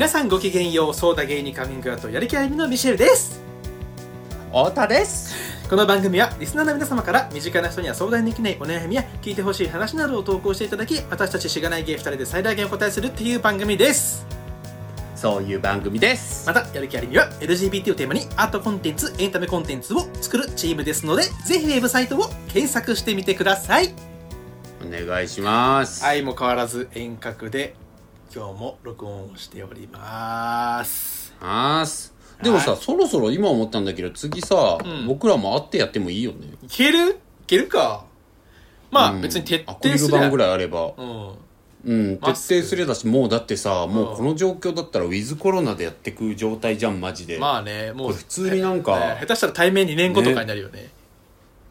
皆さんごきげんようソーダ芸人カミングアウトやる気ありみのミシェルです。太田です。この番組はリスナーの皆様から身近な人には相談できないお悩みや聞いてほしい話などを投稿していただき私たちしがない芸2人で最大限お答えするっていう番組です。そういう番組です。またやる気ありみは LGBT をテーマにアートコンテンツエンタメコンテンツを作るチームですのでぜひウェブサイトを検索してみてください。お願いします。相も変わらず遠隔で今日も録音をしております。はーすでもさ、はい。そろそろ今思ったんだけど次さ、うん。僕らも会ってやってもいいよね。いける？いけるか。まあ、うん。別に徹アクリル底すりゃ板ぐらいあれば。うん。うん徹マスク。底すれだしもうだってさもうこの状況だったらウィズコロナでやってく状態じゃんマジで、まあねもう普通になんかね下手したら対面2年後とかになるよね。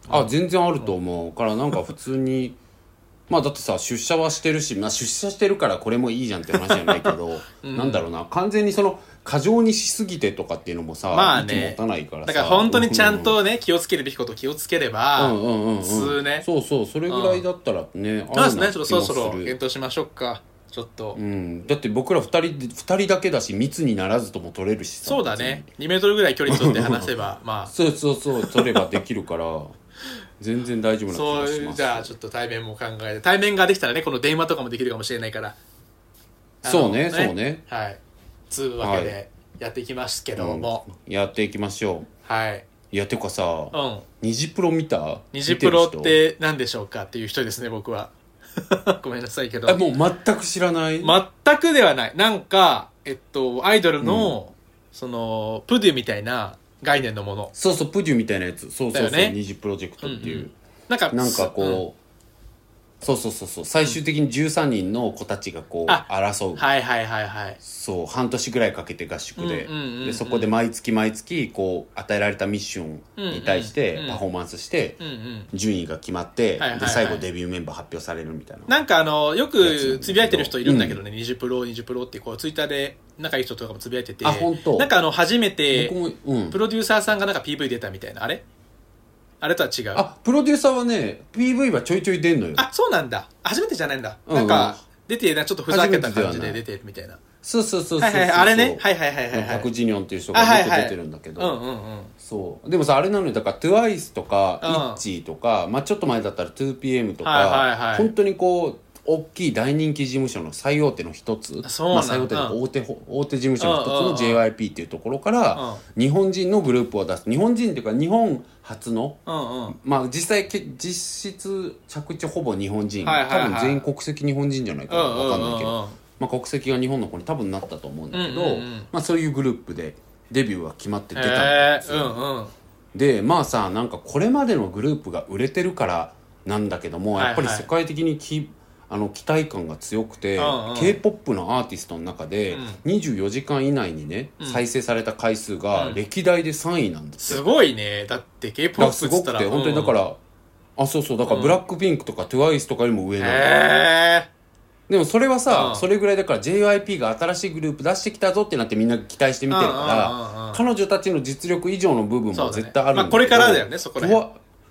あ全然あると思う。からなんか普通にまあだってさ出社はしてるし、まあ、出社してるからこれもいいじゃんって話じゃないけど、うん。なんだろうな完全にその過剰にしすぎてとかっていうのもさ、まあね。息持たないからさ。だから本当にちゃんとね気をつけるべきことを気をつければ、うんうんうんうん、普通ね。そうそうそれぐらいだったらね、そうですね。ちょっとそろそろ検討しましょうか。ちょっと、うん、だって僕ら2人で二人だけだし密にならずとも取れるしさそうだね。2メートルぐらい距離取って話せば まあ。そうそうそう取ればできるから全然大丈夫な気そうがします。いうじゃあちょっと対面も考えて対面ができたらねこの電話とかもできるかもしれないから。そうねそうね。はい。つうわけでやっていきますけども、うんやっていきましょはい、ういやてかさうん。ニジプロ見た？ニジプロっ見て何でしょうかっていう人ですね僕は。ごめんなさいけど。もう全く知らない、全くではない。なんかえっとアイドルの、そのプデュみたいな概念のもの。そうそうプデュみたいなやつ。そうそうそう、だよね。ニジプロジェクトっていう、うんうん。なんかなんかこう、そうそうそうそう。最終的に13人の子たちがこうあ争う、うんはいはいはいはい。そう半年ぐらいかけて合宿で,、うんうんうんうん。でそこで毎月毎月こう与えられたミッションに対してうん。うんパフォーマンスしてうんうん。順位が決まって、で最後デビューメンバー発表されるみたいな。なんかあのよくつぶやいてる人いるんだけどね、ニジプロニジプロってこうツイッターで仲いい人とかもつぶやいてて。あ本当。なんかあの初めてプロデューサーさんがなんか PV 出たみたいな。あれあれとは違う。あプロデューサーはね PV はちょいちょい出んのよ。あそうなんだ。初めてじゃないんだ、うんなんか出てなちょっとふざけた感じで出てるみたいな。そうそうそうそうはいはいはい。あれね？はいはいはいはいパク・はいジニョンっていう人があはいはいずっと出てるんだけど、うんうんうん。そう。でもさあれなのよ。だから TWICE とか、うん。イッチーとか、まあ、ちょっと前だったら 2PM とか、はいはいはい。本当にこう大きい大人気事務所の最大手の一つ。そうなんまあ、最大手のうん。大手,、大手事務所の一つうんうんうん。の JYP っていうところから、日本人のグループを出す。日本人っていうか日本初の？うんうん。まあ実際け実質着地ほぼ日本人、はいはいはい。多分全員国籍日本人じゃないかな、うんうんうんうん。わかんないけど、まあ、国籍が日本の子に多分なったと思うんだけど、うんうんうん。まあ、そういうグループでデビューが決まって出たんですよ。うんうん。でまあさなんかこれまでのグループが売れてるからなんだけども、はいはい。やっぱり世界的にきあの期待感が強くて、うんうん。K p o p のアーティストの中で、うん。24時間以内にね、うん。再生された回数がうん。歴代で3位なんだって、すごいね。だって k p だ o p すごくて本当にだかうん。ら、あそうそう。だからうん。ブラックピンクとか TWICE とかよりも上なんだえでもそれはさ、うん。それぐらいだから JYP が新しいグループ出してきたぞってなってみんな期待して見てるから、うんうんうんうん彼女たちの実力以上の部分も絶対あるんだけどまあこれからだよねそこら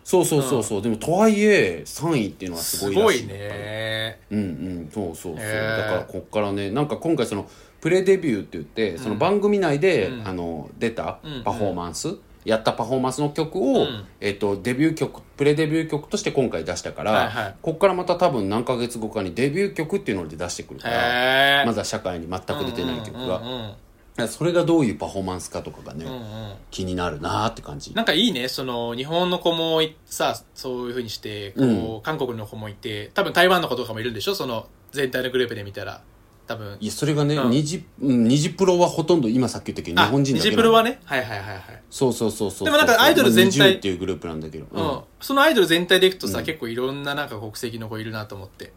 そうそうそうそう、でもとはいえ3位っていうのはすすごいらしい。ごいね。うんうんそうそうそう、へー。だからこっからねなんか今回そのプレデビューって言ってその番組内で、うん。あの出たうん。パフォーマンス、やったパフォーマンスの曲を、うん。えっとデビュー曲プレデビュー曲として今回出したから、はいはい。こっからまた多分何ヶ月後かにデビュー曲っていうので出してくるからまだ社会に全く出てない曲が、うんうんうんそれがどういうパフォーマンスかとかがね、うんうん。気になるなーって感じ。なんかいいねその日本の子もいさそういうふうにしてこう、うん。韓国の子もいて多分台湾の子とかもいるんでしょ？その全体のグループで見たら。多分。いやそれがね、うん。ニジうんニジプロはほとんど今さっき言ったけど日本人だけプロはね？はいはいはいはい。そうそうそうそうでもなんかアイドル全体まあ20っていうグループなんだけど、う、うん。そのアイドル全体でいくとさ、うん。結構いろんななんか国籍の子いるなと思って。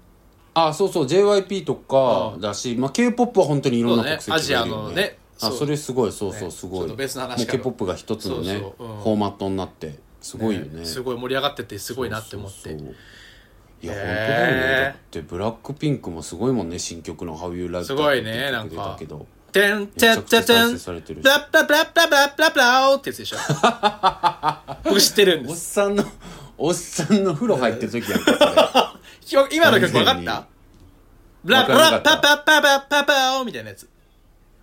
あそうそう。JYP とかうん。だし、まあ、k p o p は本当にいろんな国籍ね。アジアがいるよねのねそうあそれすごい。そうそうね。すごい、ちょっと別の話もうから k p o p が一つのねフォーマットになってすごいよね。すごい盛り上がっててすごいなって思って。いやへー。本当だよね。だってブラックピンクもすごいもんね新曲の「How You Like That」すごいねって曲出たけど。てんてんてんてんブラブラブラブラブラブラってやつでしょ僕知ってるんおっですさんのおっさんの風呂入ってる時やんか今の曲分かったブラブラパパパパパパオみたいなやつ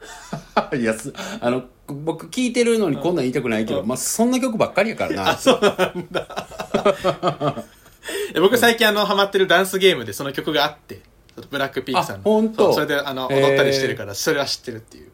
いやすあの僕聞いてるのにこんなん言いたくないけど、まあそんな曲ばっかりやからな。いや 僕最近あのハマってるダンスゲームでその曲があってブラックピンクさんの。あほんとそうそれであの踊ったりしてるからそれは知ってるっていう、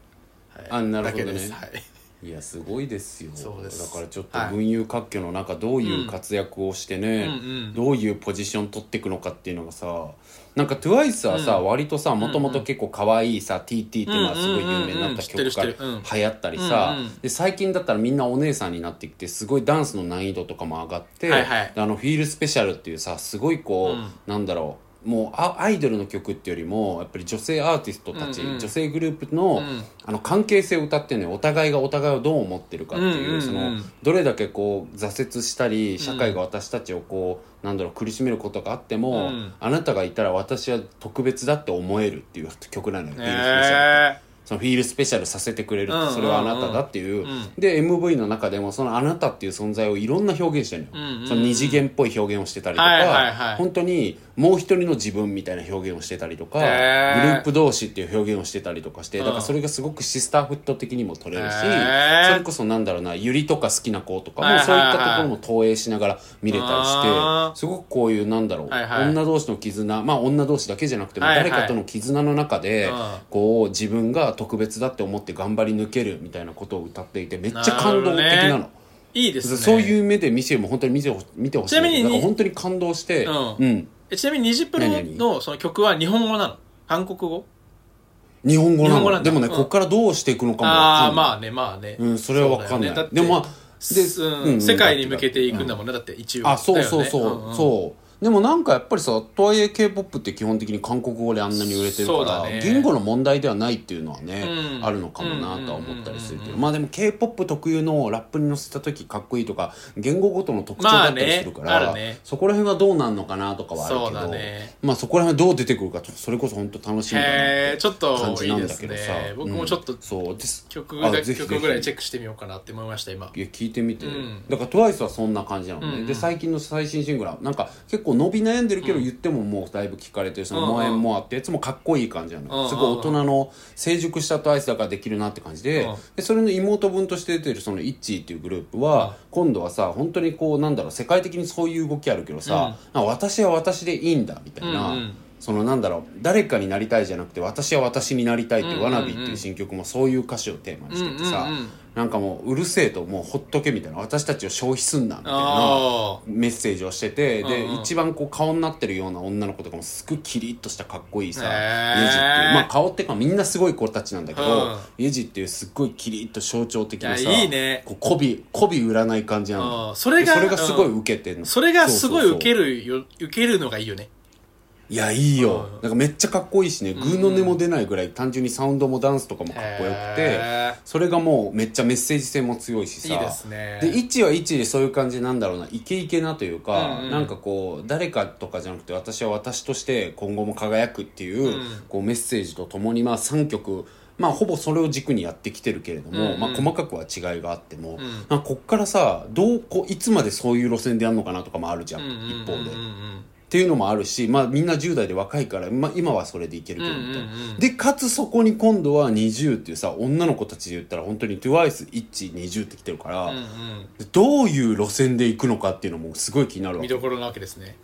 はい。あなるほどね。だけです、はい、いやすごいですよ。そうです。だからちょっとはい群雄割拠の中どういう活躍をしてね、うんうん。どういうポジション取っていくのかっていうのがさなんか TWICE はさ、うん割とさもともと結構可愛いさ TT っていうのはすごい有名になったうんうんうんうん知ってる曲から知ってる。うん。流行ったりさ、うんうん。で最近だったらみんなお姉さんになってきてすごいダンスの難易度とかも上がって、はいはい。であのフィールスペシャルっていうさすごいこう、うん。なんだろうもうあアイドルの曲っていうよりもやっぱり女性アーティストたち、うんうん。女性グループの,、うん。あの関係性を歌ってねお互いがお互いをどう思ってるかっていう,、うんうんうん。そのどれだけこう挫折したり社会が私たちをこう、なんだろう苦しめることがあっても、うん。あなたがいたら私は特別だって思えるっていう曲なのよ、フィールスペシャル。ってえそのフィールスペシャルさせてくれるってうんそれはあなただっていう、うんで MV の中でもそのあなたっていう存在をいろんな表現してるのよ、うんうんうん。その二次元っぽい表現をしてたりとか、はいはいはい。本当にもう一人の自分みたいな表現をしてたりとか、へー。グループ同士っていう表現をしてたりとかして、うん。だからそれがすごくシスターフット的にも取れるし、へー。それこそなんだろうなユリとか好きな子とかもそういったところも投影しながら見れたりしてすごくこういうなんだろう、はいはい女同士の絆まあ女同士だけじゃなくても誰かとの絆の中で、うん。こう自分が特別だって思って頑張り抜けるみたいなことを歌っていてめっちゃ感動的なの。いいですね。そういう目でミシェルも本当に見てほ見てほしい。ちなみに本当に感動してうん。うんえちなみにニジプロのその曲は日本語なの？韓国語？日本語なの？でもね、うん。ここからどうしていくのかもああまあねまあね。うんそれは分かんない。ね。でもまあすうんうん世界に向けていくんだもんね。だって一応。あそうそうそう、そうでもなんかやっぱりさとはいえ k p o p って基本的に韓国語であんなに売れてるから、ね。言語の問題ではないっていうのはね、うん。あるのかもなとは思ったりするけど、まあでも k p o p 特有のラップに乗せた時かっこいいとか言語ごとの特徴だったりするから、まあねね。そこら辺はどうなんのかなとかはあるけどまあそこら辺はどう出てくるかちょっとそれこそ本当楽しみだなちょっと感じないんだけどさ。ね。僕もちょっとうんそうです。曲だ曲ぐらいチェックしてみようかなって思いました今。いや聞いてみて、うん。だから TWICE はそんな感じなのね、で最近の最新シングルはなんか結構伸び悩んでるけど言ってももうだいぶ聞かれてるその「うんうん。モエンモア」ってやつもかっこいい感じなの。すごい大人の成熟した TWICE だからできるなって感じで,、うん。でそれの妹分として出てるそのイッチーっていうグループは、今度はさ本当にこうなんだろう世界的にそういう動きあるけどさ、私は私でいいんだみたいな、そのなんだろう誰かになりたいじゃなくて私は私になりたいっていう「うんうんうん。わなび」っていう新曲もそういう歌詞をテーマにしててさ、うんうんうん。なんかもううるせえともうほっとけみたいな私たちを消費すんなみたいなあメッセージをしてて、でうんうん。一番こう顔になってるような女の子とかもすごいキリッとしたかっこいいさ、へー。イエジっていうまあ顔ってかみんなすごい子たちなんだけど、うん。ジっていうすっごいキリッと象徴的なさいやいいね。こう媚び媚び売らない感じなあのーそれがでそれがすごい受けてんの、それがすごい受けるよ受けるのがいいよねいやいいよ、うん。なんかめっちゃかっこいいしね。グーの音も出ないぐらい単純にサウンドもダンスとかもかっこよくてへそれがもうめっちゃメッセージ性も強いしさ。いいですね。で1は1でそういう感じなんだろうな。イケイケなというか、うん。うんなんかこう誰かとかじゃなくて私は私として今後も輝くっていう,、うん。こうメッセージとともにまあ3曲まあほぼそれを軸にやってきてるけれども、うんうん。まあ、細かくは違いがあっても、ん。なんかこっからさどうこういつまでそういう路線でやるのかなとかもあるじゃん、うんうんうんうん。一方で。っていうのもあるし、まあ、みんな10代で若いから、まあ、今はそれでいけるけどみたいな、うん。うんうんでかつそこに今度は20っていうさ女の子たちで言ったら本当に TWICE120 ってきてるから、うんうん。どういう路線で行くのかっていうのもすごい気になるわけ。見どころなわけですね。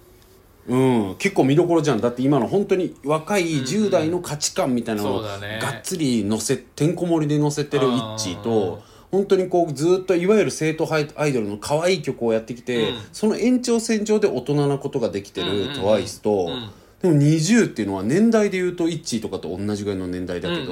うん、結構見どころじゃん。だって今の本当に若い10代の価値観みたいなのをがっつり乗せてんこ盛りで乗せてるイッと本当にこうずっといわゆる生徒アイドルの可愛い曲をやってきて、うん。その延長線上で大人なことができてる TWICE と、うん。でも20っていうのは年代で言うとイッチーとかと同じぐらいの年代だけど、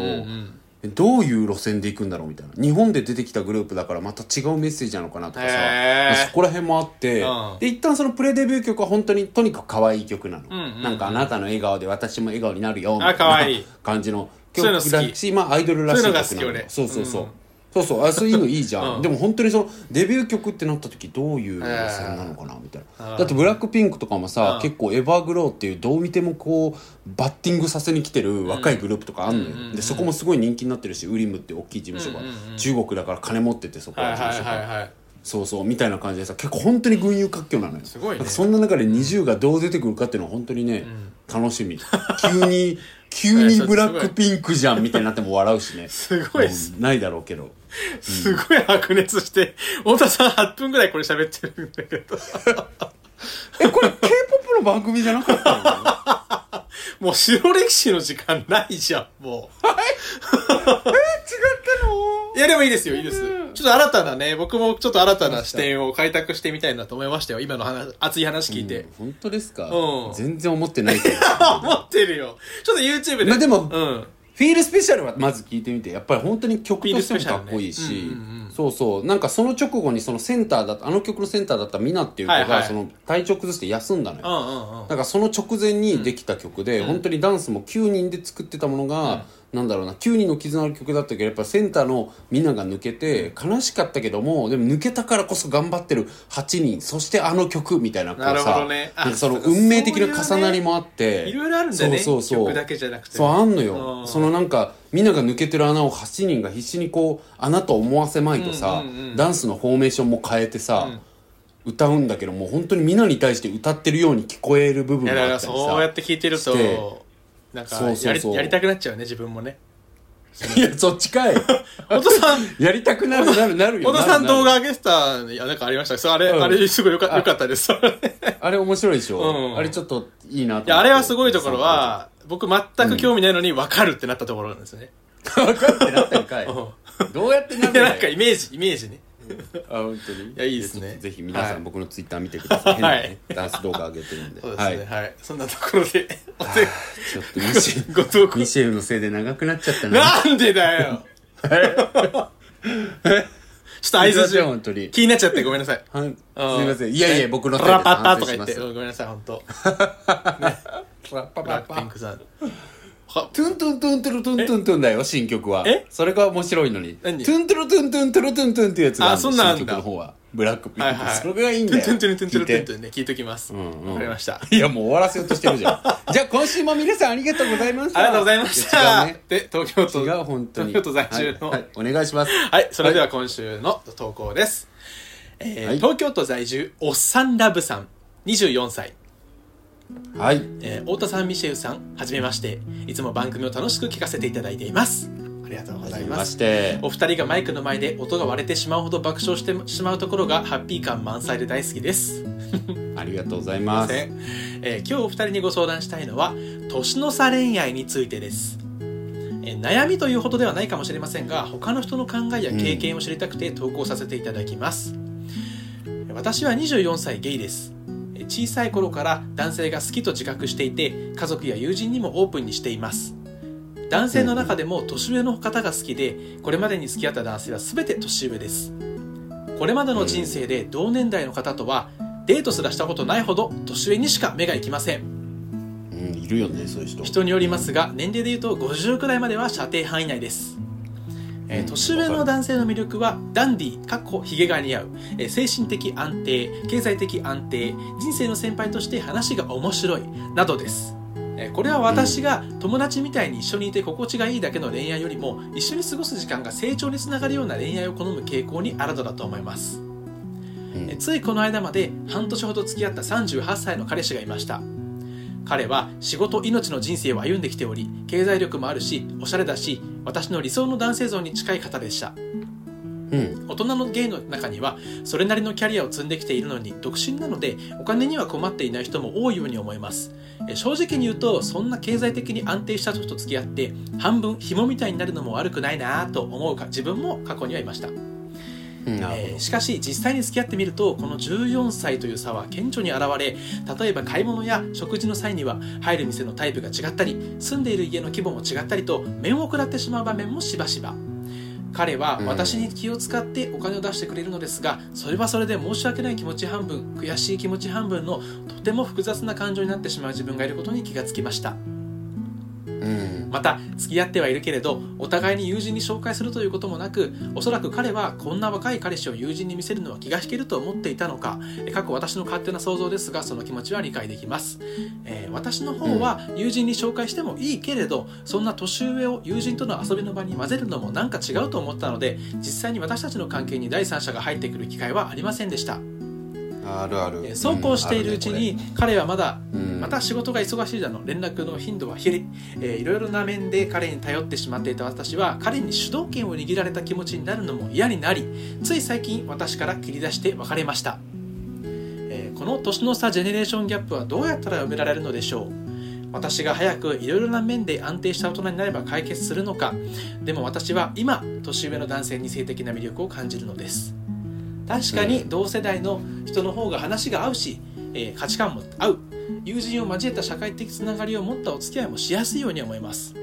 どういう路線で行くんだろうみたいな。日本で出てきたグループだからまた違うメッセージなのかなとかさ、まあそこら辺もあって、うん。で一旦そのプレデビュー曲は本当にとにかく可愛い曲なの、なんかあなたの笑顔で私も笑顔になるよみたいな感じの曲だしまあアイドルらしい曲なの。そうそうそう、うんそうそうあそういうのいいじゃん、うん。でも本当にそのデビュー曲ってなった時どういう路線なのかなみたいな、うんだってブラックピンクとかもさ、うん。結構エバーグローっていうどう見てもこうバッティングさせに来てる若いグループとかあんのよ、うんうんうん。でそこもすごい人気になってるしウリムって大きい事務所が、うんうんうん。中国だから金持っててそこは事務所が、いはいはい。そうそうみたいな感じでさ結構本当に群雄割拠なのよ。すごいね。そんな中で20がどう出てくるかっていうのは本当にね、楽しみ。急に 急にブラックピンクじゃんみたいになっても笑うしね。すごいないだろうけどすごい白熱して太田さん8分ぐらいこれ喋ってるんだけど。えこれ k p o p の番組じゃなかったの？もう白歴史の時間ないじゃんもう。違ったの？いやでもいいですよいいです。ちょっと新たなね僕もちょっと新たな視点を開拓してみたいなと思いましたよ今の話熱い話聞いて、本当ですか、うん。全然思ってないけど。思ってるよ。ちょっと YouTube で。まあでもうんフィールスペシャルはまず聞いてみて。やっぱり本当に曲としてもかっこいいし、そうそう。なんかその直後にそのセンターだったあの曲のセンターだったミナっていう子が、はいはい。その体調崩して休んだのよ、うんうんうん。だからその直前にできた曲で、本当にダンスも9人で作ってたものが、なんだろうな9人の絆の曲だったけどやっぱセンターのみんなが抜けて悲しかったけどもでも抜けたからこそ頑張ってる8人そしてあの曲みたいなこうさなるほその運命的な重なりもあっていろいろあるんだよねそうそうそう。曲だけじゃなくてそうあんのうん。よそのなんかみんなが抜けてる穴を8人が必死にこう穴と思わせまいとさ、うんうんうん。ダンスのフォーメーションも変えてさ、歌うんだけどもう本当にみんなに対して歌ってるように聞こえる部分があったりさそうやって聞いてるとなんかそうそうそう。やりやりたくなっちゃうね自分もね。いやそっちかい。太田さんやりたくなるなるなるよ。太田さんなるなる動画上げてたいやなんかありました。それあれ、うん。あれすごいよかよかったです。いあれ面白いでしょ、うん。あれちょっといいなと思って。やあれはすごいところは僕全く興味ないのに分かるってなったところなんですよね、分かってなったんかい。うん。どうやってなるんでだよ。なんかイメージイメージね。あ本当に？いやいいですね。ぜひ皆さん、はい僕のツイッター見てください。変なね、ダンス動画上げてるんで。そうですね。はい。はい、そんなところでお手ちょっとミシェご投稿ミシェルのせいで長くなっちゃったな。なんでだよ。ちょっと合図すいません本当に気になっちゃってごめんなさい。はんすうん。みません。いやいや僕のせいです。ラパッパとか言って反省しますうんごめんなさい本当。ラッパックピンクさんはトゥントゥントゥントゥルトゥントゥントゥンだよ新曲は。え？それが面白いのに。トゥ何ントゥルトゥントゥントゥルトゥントゥンっていうやつがあそんなん新曲の方は。ブラックピンク、はいはいそれがいいんだよ。トゥントゥントゥントゥントゥントゥンね聞いときます。わうんうん。かりました。いやもう終わらせようとしてるじゃん。じゃあ今週も皆さんありがとうございました。ありがとうございました。違うねで東京都。違う本当に。東京都在住の。はい、はい。お願いします。はい、それでは今週の投稿です。えーはい。東京都在住、おっさんラブさん、24歳。はいえー太田さん、ミシェウさん、はじめまして。いつも番組を楽しく聞かせていただいています。ありがとうございま。すお二人がマイクの前で音が割れてしまうほど爆笑してしまうところがハッピー感満載で大好きです。ありがとうございますえー今日お二人にご相談したいのは年の差恋愛についてです、えー悩みというほどではないかもしれませんが他の人の考えや経験を知りたくて投稿させていただきます、私は24歳ゲイですえー小さい頃から男性が好きと自覚していて家族や友人にもオープンにしています。男性の中でも年上の方が好きでこれまでに付き合った男性は全て年上です。これまでの人生で同年代の方とはデートすらしたことないほど年上にしか目がいきません。うんいるよねそういう人。人によりますが年齢でいうと50くらいまでは射程範囲内です、えー年上の男性の魅力はダンディーかっこヒゲが似合う、えー精神的安定経済的安定人生の先輩として話が面白いなどです。えーこれは私が友達みたいに一緒にいて心地がいいだけの恋愛よりも一緒に過ごす時間が成長につながるような恋愛を好む傾向にあるのだと思います。うん。えついこの間まで半年ほど付き合った38歳の彼氏がいました彼は仕事命の人生を歩んできており経済力もあるしおしゃれだし私の理想の男性像に近い方でした。うん。大人のゲイの中にはそれなりのキャリアを積んできているのに独身なのでお金には困っていない人も多いように思います。え正直に言うとそんな経済的に安定した人と付き合って半分紐みたいになるのも悪くないなぁと思うか自分も過去にはいましたえーしかし実際に付き合ってみるとこの14歳という差は顕著に現れ例えば買い物や食事の際には入る店のタイプが違ったり住んでいる家の規模も違ったりと面を食らってしまう場面もしばしば。彼はうん。私に気を使ってお金を出してくれるのですがそれはそれで申し訳ない気持ち半分悔しい気持ち半分のとても複雑な感情になってしまう自分がいることに気がつきましたまた付き合ってはいるけれどお互いに友人に紹介するということもなくおそらく彼はこんな若い彼氏を友人に見せるのは気が引けると思っていたのかえ過去私の勝手な想像ですがその気持ちは理解できます、えー私の方は友人に紹介してもいいけれどそんな年上を友人との遊びの場に混ぜるのもなんか違うと思ったので実際に私たちの関係に第三者が入ってくる機会はありませんでしたあるある。えーそうこうしているうちに彼はまだうん。また仕事が忙しいだの連絡の頻度は減り、えーいろいろな面で彼に頼ってしまっていた私は彼に主導権を握られた気持ちになるのも嫌になりつい最近私から切り出して別れました、えーこの年の差ジェネレーションギャップはどうやったら埋められるのでしょう。私が早くいろいろな面で安定した大人になれば解決するのか。でも私は今年上の男性に性的な魅力を感じるのです確かに同世代の人の方が話が合うし、えー価値観も合う。友人を交えた社会的つながりを持ったお付き合いもしやすいように思います。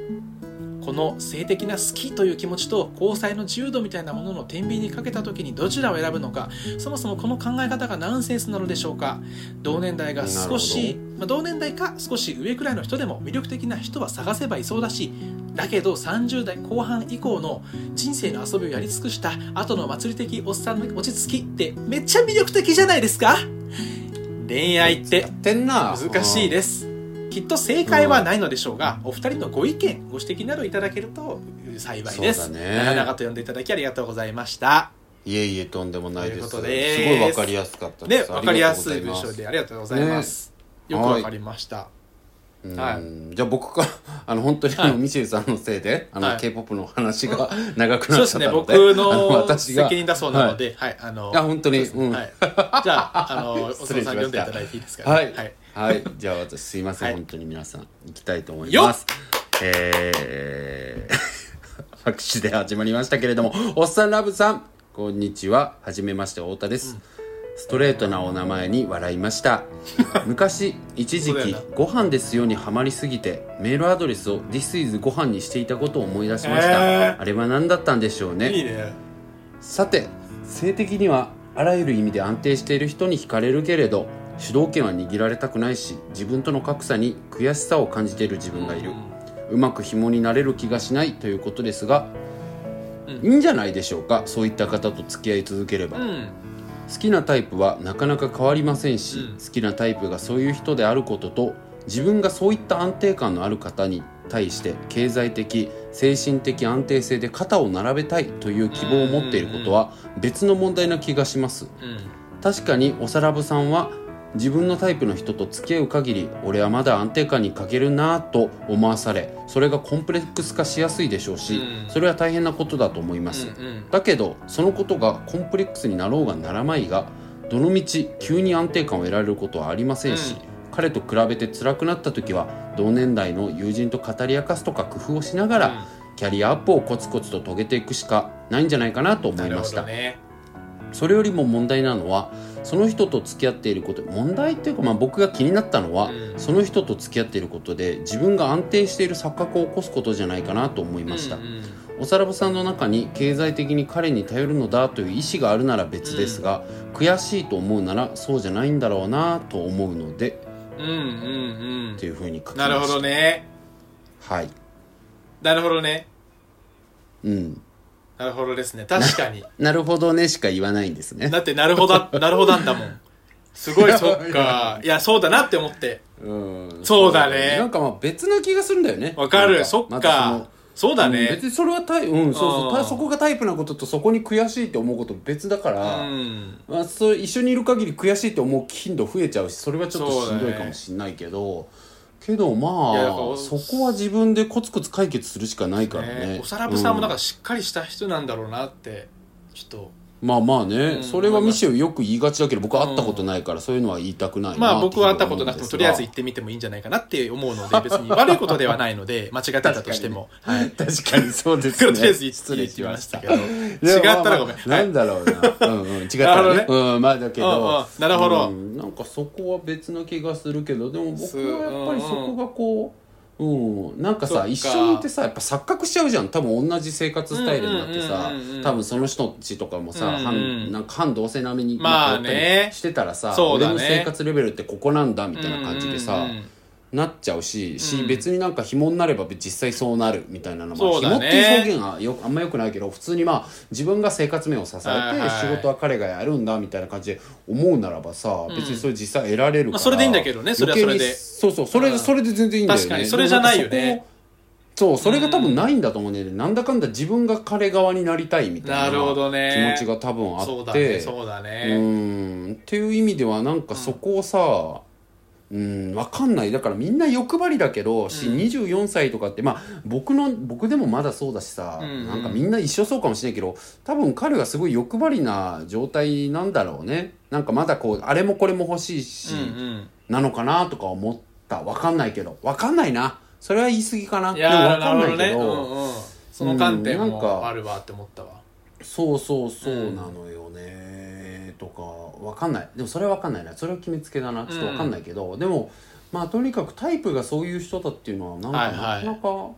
この性的な好きという気持ちと交際の自由度みたいなものの天秤にかけた時にどちらを選ぶのかそもそもこの考え方がナンセンスなのでしょうか？同年代が少し、まあ、同年代か少し上くらいの人でも魅力的な人は探せばいそうだしだけど30代後半以降の人生の遊びをやり尽くした後の祭り的おっさんの落ち着きってめっちゃ魅力的じゃないですか恋愛って難しいですきっと正解はないのでしょうが、お二人のご意見ご指摘などいただけると幸いです、ね。長々と読んでいただきありがとうございました。いえいえとんでもないです。すすごいわかりやすかったです。ねわかりやすい文章でありがとうございます、ねよくわかりました、うんはい。じゃあ僕から あの本当にあの、はいミシェルさんのせいであの、はい。K-POP の話が長くそう。ですねなっちゃったので僕 あのの私が責任だそうなので、はい、あのあ本当にうん。はい、じゃああの お父さん読んでいただいていいですか、はい、はい、はい、じゃあ私すいません、はい。本当に皆さん行きたいと思います。えー、拍手で始まりましたけれどもおっさんラブさんこんにちは。はじめまして太田です、ストレートなお名前に笑いました。昔一時期 そうだよ「ご飯ですよ」にはまりすぎてメールアドレスを「This is ご飯にしていたことを思い出しました、へー。あれは何だったんでしょうね。いいね。さて性的にはあらゆる意味で安定している人に惹かれるけれど主導権は握られたくないし自分との格差に悔しさを感じている自分がいる、うまく紐になれる気がしないということですが、いいんじゃないでしょうかそういった方と付き合い続ければ、うん。好きなタイプはなかなか変わりませんし、うん。好きなタイプがそういう人であることと自分がそういった安定感のある方に対して経済的精神的安定性で肩を並べたいという希望を持っていることは別の問題な気がします。うん。確かにおさらぶさんは自分のタイプの人と付き合う限り俺はまだ安定感に欠けるなぁと思わされそれがコンプレックス化しやすいでしょうし、うん。それは大変なことだと思います、うん。うんだけどそのことがコンプレックスになろうがならまいがどのみち急に安定感を得られることはありませんし、うん。彼と比べて辛くなった時は同年代の友人と語り明かすとか工夫をしながら、うん。キャリアアップをコツコツと遂げていくしかないんじゃないかなと思ないるました、ね。それよりも問題なのはその人と付き合っていること問題っていうかまあ僕が気になったのは、うん。その人と付き合っていることで自分が安定している錯覚を起こすことじゃないかなと思いました、うんうんおさらぶさんの中に経済的に彼に頼るのだという意思があるなら別ですが、悔しいと思うならそうじゃないんだろうなと思うのでうんうん。っていうふうに書きました。なるほどね。はい。なるほどね。うんなるほどですね。確かに。なるほどねしか言わないんですね。だってなるほど なるほどなんだもん。すごいそっか。いやそうだなって思って。うん。そうだね。なんかまあ別な気がするんだよね。わかる。そっまたそかのそうだうんね別にそれはタイ,、うん、そうそう。うん。たそこがタイプなこととそこに悔しいって思うこと別だかうら、ん。まあ、それ一緒にいる限り悔しいって思う頻度増えちゃうしそれはちょっとしんどいかもしんないけど、けどまあそこは自分でコツコツ解決するしかないからね。ねおさらぶさんもなん。か、かしっかりした人なんだろうなってちょっとまあまあね、うん。それはミシェルよく言いがちだけど僕は会ったことないからそういうのは言いたくないなまあ僕は会ったっことなくてもとりあえず行ってみてもいいんじゃないかなって思うので別に悪いことではないので 間違ってたとしても、はい。確かにそうです とねりあえず言失礼しましたけど。違ったらごめん、まあなんだろうな、うんうん違ったらね。うんまあだけど、なるほど。うんなんかそこは別な気がするけどでも僕すはやっぱりそこがこううん、なんかそっか。さ一緒にいてさやっぱ錯覚しちゃうじゃん。多分同じ生活スタイルになってさうんうんうんうん。多分その人たちとかもさ、うんうん。反なんか反同性並みにまあ仲良かったりねしてたらさ、そうだね。俺の生活レベルってここなんだみたいな感じでさ、うんうんうんなっちゃうし,、しうん。別になんか紐になれば実際そうなるみたいなのもね。紐っていう表現はよあんまよくないけど普通にまあ自分が生活面を支えて、はいはい仕事は彼がやるんだみたいな感じで思うならばさ、別にそれ実際得られるから、まあそれでいいんだけどねそれはそれで。余計にそうそうそれ,、うん。それで全然いいんだよね。確かにそれじゃないよね。そうそれが多分ないんだと思うんだよね、なんだかんだ自分が彼側になりたいみたいななるほどね。気持ちが多分あって。そうだねそうん。っていう意味ではなんかそこをさうんわかんない。だからみんな欲張りだけど、し24歳とかってまあ僕の僕でもまだそうだしさ、うんうん。なんかみんな一緒そうかもしれないけど多分彼はすごい欲張りな状態なんだろうね。なんかまだこうあれもこれも欲しいし、うんなのかなとか思った。わかんないけど。わかんないな。それは言い過ぎかな。でもーわかんないけど、どね。うんうん。その観点もあるわって思ったわ。そうそうそうなのよね、とかわかんない。でもそれはわかんないなそれは決めつけだな。ちょっとわかんないけど、でもまあとにかくタイプがそういう人だっていうのはなんかはいはい。なかなか、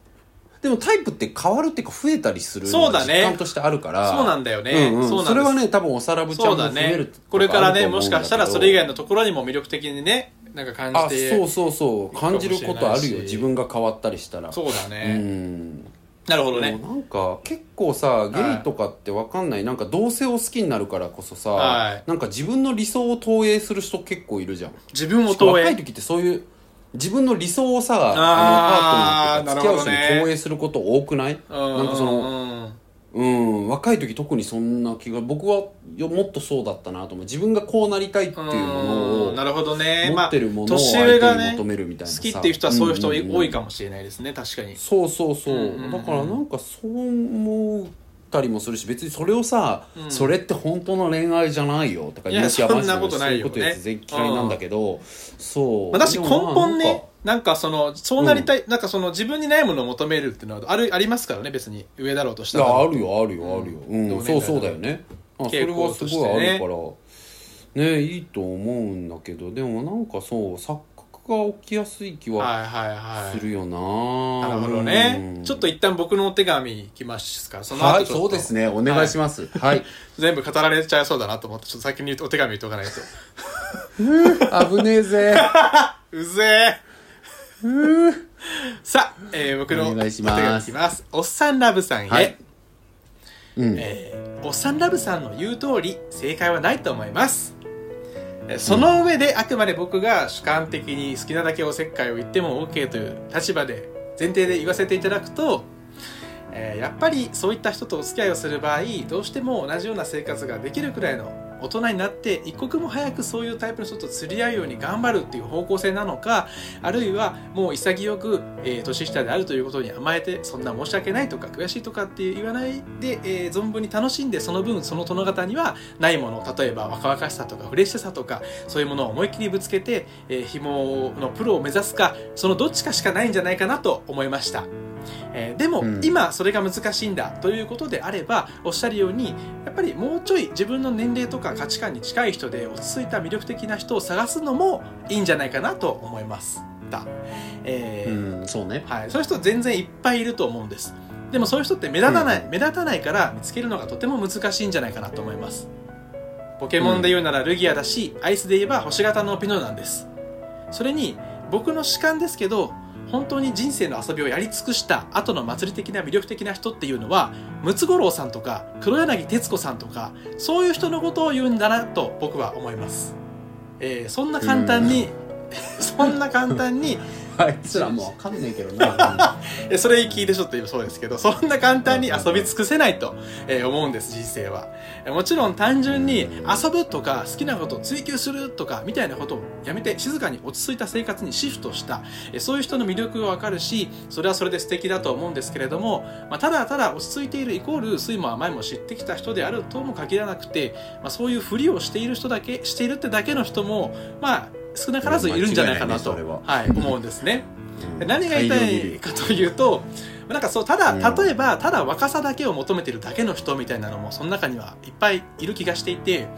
でもタイプって変わるっていうか増えたりするのそうだね。が実感としてあるから。そうなんだよね。うんうん。そそれはね多分おさらぶちゃんだも増えるねこれからねもしかしたらそれ以が外のところにも魅力的にねなんか感あじてそうそうそう。感じることあるよ。自分が変わったりしたら。そうだうねんなるほどね。なんか結構さゲイとかってわかんない。なんか同性を好きになるからこそさ、はい。なんか自分の理想を投影する人結構いるじゃん。自分も投影。若い時ってそういう自分の理想をさあのパートナーとか付き合う人に投影すること多くない？なんかそののうん若い時特にそんな気が僕はよもっとそうだったなと思う。自分がこうなりたいっていうものをなるほどね。持ってるものを年相手に求めるみたいなさ。好きっていう人はそういう人多いかもしれないですね確かに。そうそうそう,、だからなんかそう思ったりもするし別にそれをさ、うん。それって本当の恋愛じゃないよとかいやそんなことないよねそういうことやつ全然嫌いなんだけど、そう、まあ、だし根本ねなんかそのそうなりたい、なんかその自分にないものを求めるっていうのはあるありますからね別に。上だろうとしいたら。やあるよあるよあるよ、うん同年代そうそうだよね。あそれはすごいあるから。ねいいと思うんだけどでもなんかそう錯覚が起きやすい気ははいはいはい。するよな、なるほどね、うん。ちょっと一旦僕のお手紙いきますかそのはい後ちょっと。そうですね。お願いします。はい、全部語られちゃいそうだなと思ってちょっと先にお手紙言っておかないと。危ねえぜ。うぜえさあ、えー僕のお願いします。おっさんラブさんへ、はい。うん、えーおっさんラブさんの言う通り正解はないと思います。えーその上であくまで僕が主観的に好きなだけおせっかいを言っても OK という立場で前提で言わせていただくと、えーやっぱりそういった人とお付き合いをする場合どうしても同じような生活ができるくらいの大人になって一刻も早くそういうタイプの人と釣り合うように頑張るっていう方向性なのかあるいはもう潔く、えー年下であるということに甘えてそんな申し訳ないとか悔しいとかって言わないで、えー存分に楽しんでその分その殿方にはないもの例えば若々しさとかフレッシュさとかそういうものを思いっきりぶつけて、えー紐のプロを目指すかそのどっちかしかないんじゃないかなと思いました。えーでも、うん今それが難しいんだということであればおっしゃるようにやっぱりもうちょい自分の年齢とか価値観に近い人で落ち着いた魅力的な人を探すのもいいんじゃないかなと思います。だ、えーうん、そうね。はい、そういう人全然いっぱいいると思うんです。でもそういう人って目立たない、うん。目立たないから見つけるのがとても難しいんじゃないかなと思います。ポケモンで言うならルギアだし、アイスで言えば星型のピノなんです。それに僕の主観ですけど本当に人生の遊びをやり尽くした後の祭り的な魅力的な人っていうのはムツゴロウさんとか黒柳徹子さんとかそういう人のことを言うんだなと僕は思います、えーそんな簡単に、そんな簡単に あいつらも。うわかんねえけどな。えそれ聞いてちょっと今そうですけどそんな簡単に遊び尽くせないとえー思うんです人生は。えもちろん単純に遊ぶとか好きなことを追求するとかみたいなことをやめて静かに落ち着いた生活にシフトしたえそういう人の魅力がわかるしそれはそれで素敵だと思うんですけれども、まあ、ただただ落ち着いているイコール酸いも甘いも知ってきた人であるとも限らなくて、まあ、そういうふりをしている人だけしているってだけの人もまあ少なからずいるんじゃないかなと、は。い、思うんですね。うん。何が言いたいかというとなんかそうただうん。例えばただ若さだけを求めてるだけの人みたいなのもその中にはいっぱいいる気がしていて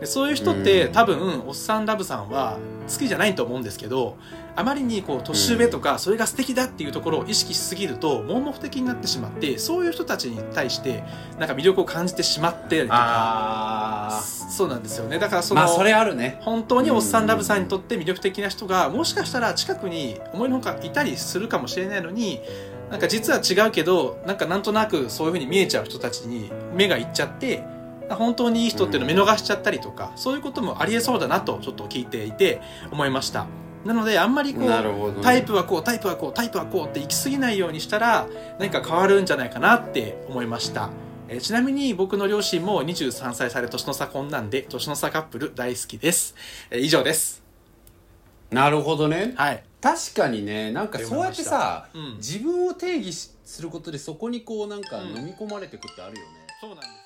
でそういう人って、うん。多分おっさんラブさんは好きじゃないと思うんですけどあまりにこう年上とかそれが素敵だっていうところを意識しすぎると盲目的になってしまってそういう人たちに対してなんか魅力を感じてしまってたりとかあそうなんですよね。だからその、まあそれあるね。本当におっさんラブさんにとって魅力的な人がもしかしたら近くに思いのほかいたりするかもしれないのになんか実は違うけどなんかなんとなくそういうふうに見えちゃう人たちに目がいっちゃって本当にいい人っていうのを見逃しちゃったりとか、そういうこともありえそうだなとちょっと聞いていて思いました。なのであんまりこうね。タイプはこうタイプはこうタイプはこうって行き過ぎないようにしたら何か変わるんじゃないかなって思いましたえーちなみに僕の両親も23歳差で年の差婚なんで年の差カップル大好きです、えー以上です。なるほどね。はい。確かにねなんかそうやってさ、うん。自分を定義しすることでそこにこうなんかうん飲み込まれてくってあるよね、そうなんです